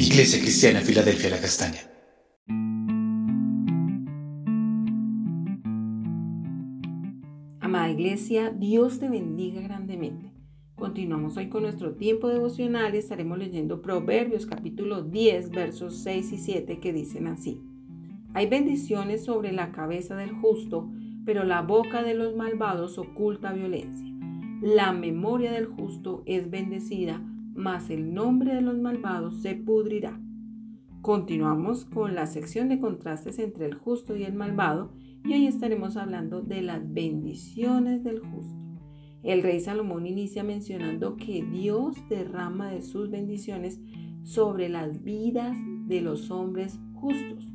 Iglesia Cristiana Filadelfia La Castaña. Amada Iglesia, Dios te bendiga grandemente. Continuamos hoy con nuestro tiempo devocional y estaremos leyendo Proverbios capítulo 10 versos 6 y 7 que dicen así. Hay bendiciones sobre la cabeza del justo, pero la boca de los malvados oculta violencia. La memoria del justo es bendecida, mas el nombre de los malvados se pudrirá. Continuamos con la sección de contrastes entre el justo y el malvado y hoy estaremos hablando de las bendiciones del justo. El rey Salomón inicia mencionando que Dios derrama de sus bendiciones sobre las vidas de los hombres justos,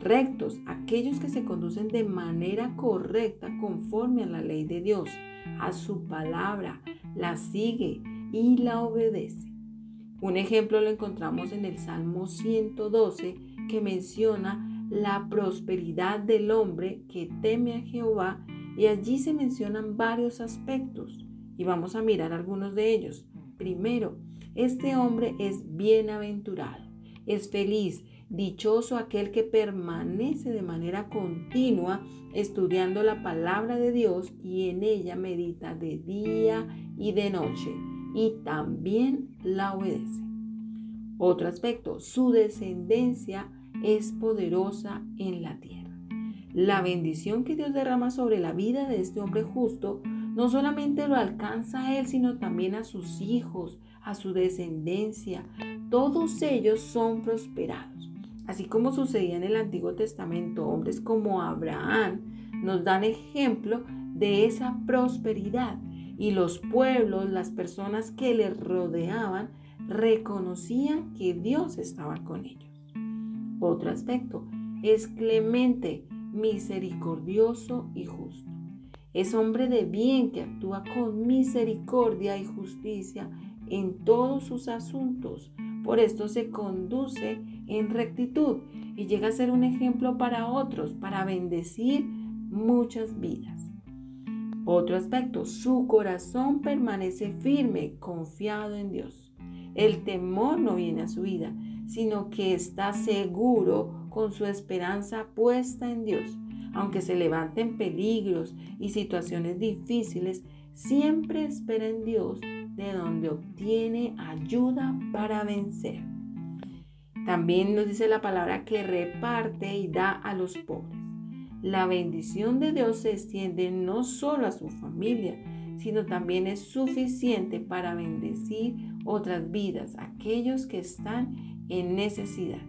rectos, aquellos que se conducen de manera correcta conforme a la ley de Dios, a su palabra, la sigue y la obedece. Un ejemplo lo encontramos en el Salmo 112 que menciona la prosperidad del hombre que teme a Jehová y allí se mencionan varios aspectos y vamos a mirar algunos de ellos. Primero, este hombre es bienaventurado, es feliz, dichoso aquel que permanece de manera continua estudiando la palabra de Dios y en ella medita de día y de noche y también la obedece. Otro aspecto, su descendencia es poderosa en la tierra. La bendición que Dios derrama sobre la vida de este hombre justo no solamente lo alcanza a él, sino también a sus hijos, a su descendencia. Todos ellos son prosperados. Así como sucedía en el Antiguo Testamento, hombres como Abraham nos dan ejemplo de esa prosperidad y los pueblos, las personas que le rodeaban, reconocían que Dios estaba con ellos. Otro aspecto, es clemente, misericordioso y justo. Es hombre de bien que actúa con misericordia y justicia en todos sus asuntos. Por esto se conduce en rectitud y llega a ser un ejemplo para otros, para bendecir muchas vidas. Otro aspecto, su corazón permanece firme, confiado en Dios. El temor no viene a su vida, sino que está seguro con su esperanza puesta en Dios. Aunque se levanten peligros y situaciones difíciles, siempre espera en Dios, de donde obtiene ayuda para vencer. También nos dice la palabra que reparte y da a los pobres. La bendición de Dios se extiende no solo a su familia, sino también es suficiente para bendecir otras vidas, aquellos que están en necesidad.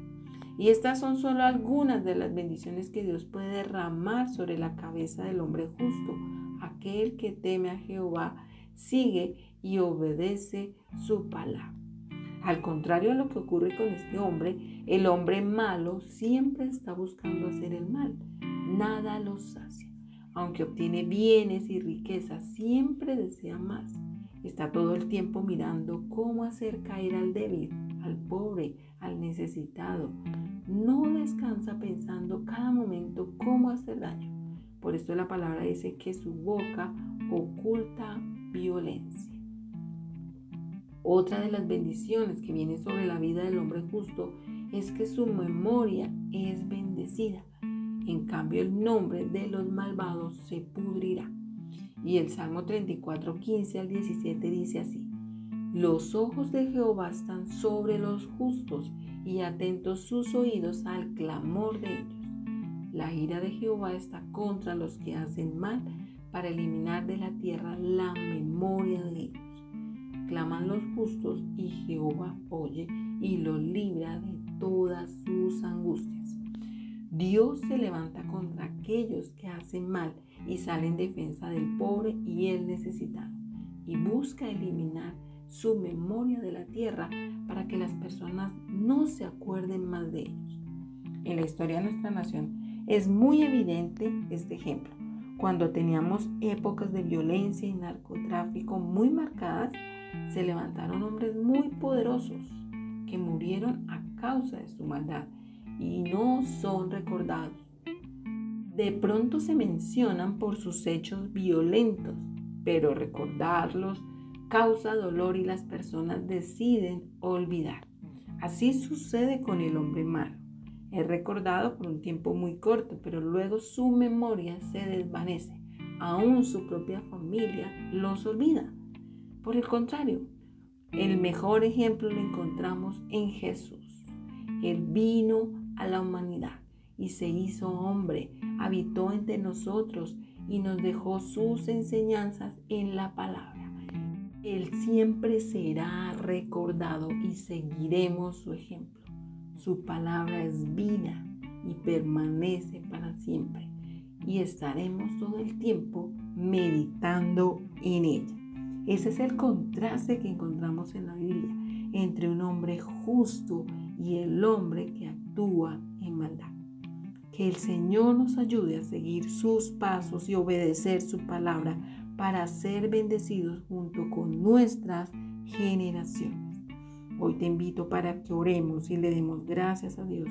Y estas son solo algunas de las bendiciones que Dios puede derramar sobre la cabeza del hombre justo, aquel que teme a Jehová, sigue y obedece su palabra. Al contrario de lo que ocurre con este hombre, el hombre malo siempre está buscando hacer el mal. Nada lo sacia. Aunque obtiene bienes y riquezas, siempre desea más. Está todo el tiempo mirando cómo hacer caer al débil, al pobre, al necesitado. No descansa pensando cada momento cómo hacer daño. Por esto la palabra dice que su boca oculta violencia. Otra de las bendiciones que viene sobre la vida del hombre justo es que su memoria es bendecida. En cambio, el nombre de los malvados se pudrirá. Y el Salmo 34, 15 al 17 dice así. Los ojos de Jehová están sobre los justos y atentos sus oídos al clamor de ellos. La ira de Jehová está contra los que hacen mal para eliminar de la tierra la memoria de ellos. Claman los justos y Jehová oye y los libra de todas sus angustias. Dios se levanta contra aquellos que hacen mal y sale en defensa del pobre y el necesitado y busca eliminar su memoria de la tierra para que las personas no se acuerden más de ellos. En la historia de nuestra nación es muy evidente este ejemplo. Cuando teníamos épocas de violencia y narcotráfico muy marcadas, se levantaron hombres muy poderosos que murieron a causa de su maldad y no son recordados. De pronto se mencionan por sus hechos violentos, pero recordarlos causa dolor y las personas deciden olvidar. Así sucede con el hombre malo. Es recordado por un tiempo muy corto, pero luego su memoria se desvanece. Aún su propia familia los olvida. Por el contrario, el mejor ejemplo lo encontramos en Jesús. Él vino a la humanidad y se hizo hombre, habitó entre nosotros y nos dejó sus enseñanzas en la palabra. Él siempre será recordado y seguiremos su ejemplo. Su palabra es vida y permanece para siempre y estaremos todo el tiempo meditando en ella. Ese es el contraste que encontramos en la Biblia entre un hombre justo y el hombre que actúa en maldad. Que el Señor nos ayude a seguir sus pasos y obedecer su palabra para ser bendecidos junto con nuestras generaciones. Hoy te invito para que oremos y le demos gracias a Dios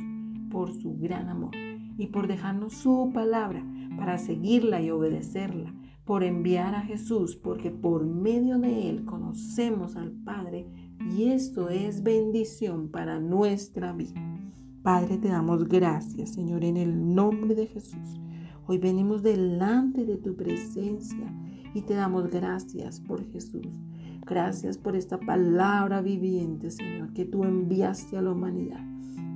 por su gran amor y por dejarnos su palabra para seguirla y obedecerla, por enviar a Jesús, porque por medio de Él conocemos al Padre y esto es bendición para nuestra vida. Padre, te damos gracias, Señor, en el nombre de Jesús. Hoy venimos delante de tu presencia y te damos gracias por Jesús. Gracias por esta palabra viviente, Señor, que tú enviaste a la humanidad,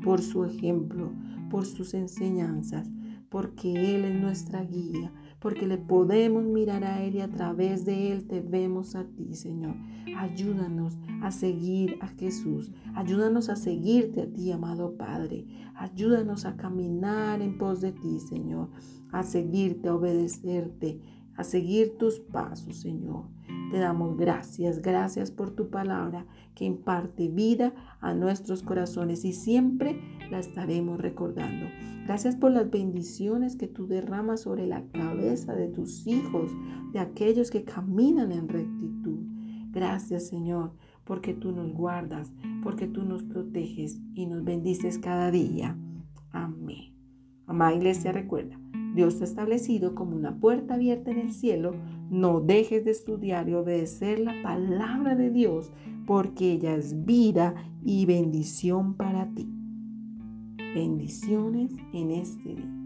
por su ejemplo, por sus enseñanzas, porque Él es nuestra guía, porque le podemos mirar a Él y a través de Él te vemos a ti, Señor. Ayúdanos a seguir a Jesús. Ayúdanos a seguirte a ti, amado Padre. Ayúdanos a caminar en pos de ti, Señor. A seguirte, a obedecerte, a seguir tus pasos, Señor. Te damos gracias, gracias por tu palabra que imparte vida a nuestros corazones y siempre la estaremos recordando. Gracias por las bendiciones que tú derramas sobre la cabeza de tus hijos, de aquellos que caminan en rectitud. Gracias Señor, porque tú nos guardas, porque tú nos proteges y nos bendices cada día. Amén. Amada iglesia, recuerda Dios te ha establecido como una puerta abierta en el cielo. No dejes de estudiar y obedecer la palabra de Dios porque ella es vida y bendición para ti. Bendiciones en este día.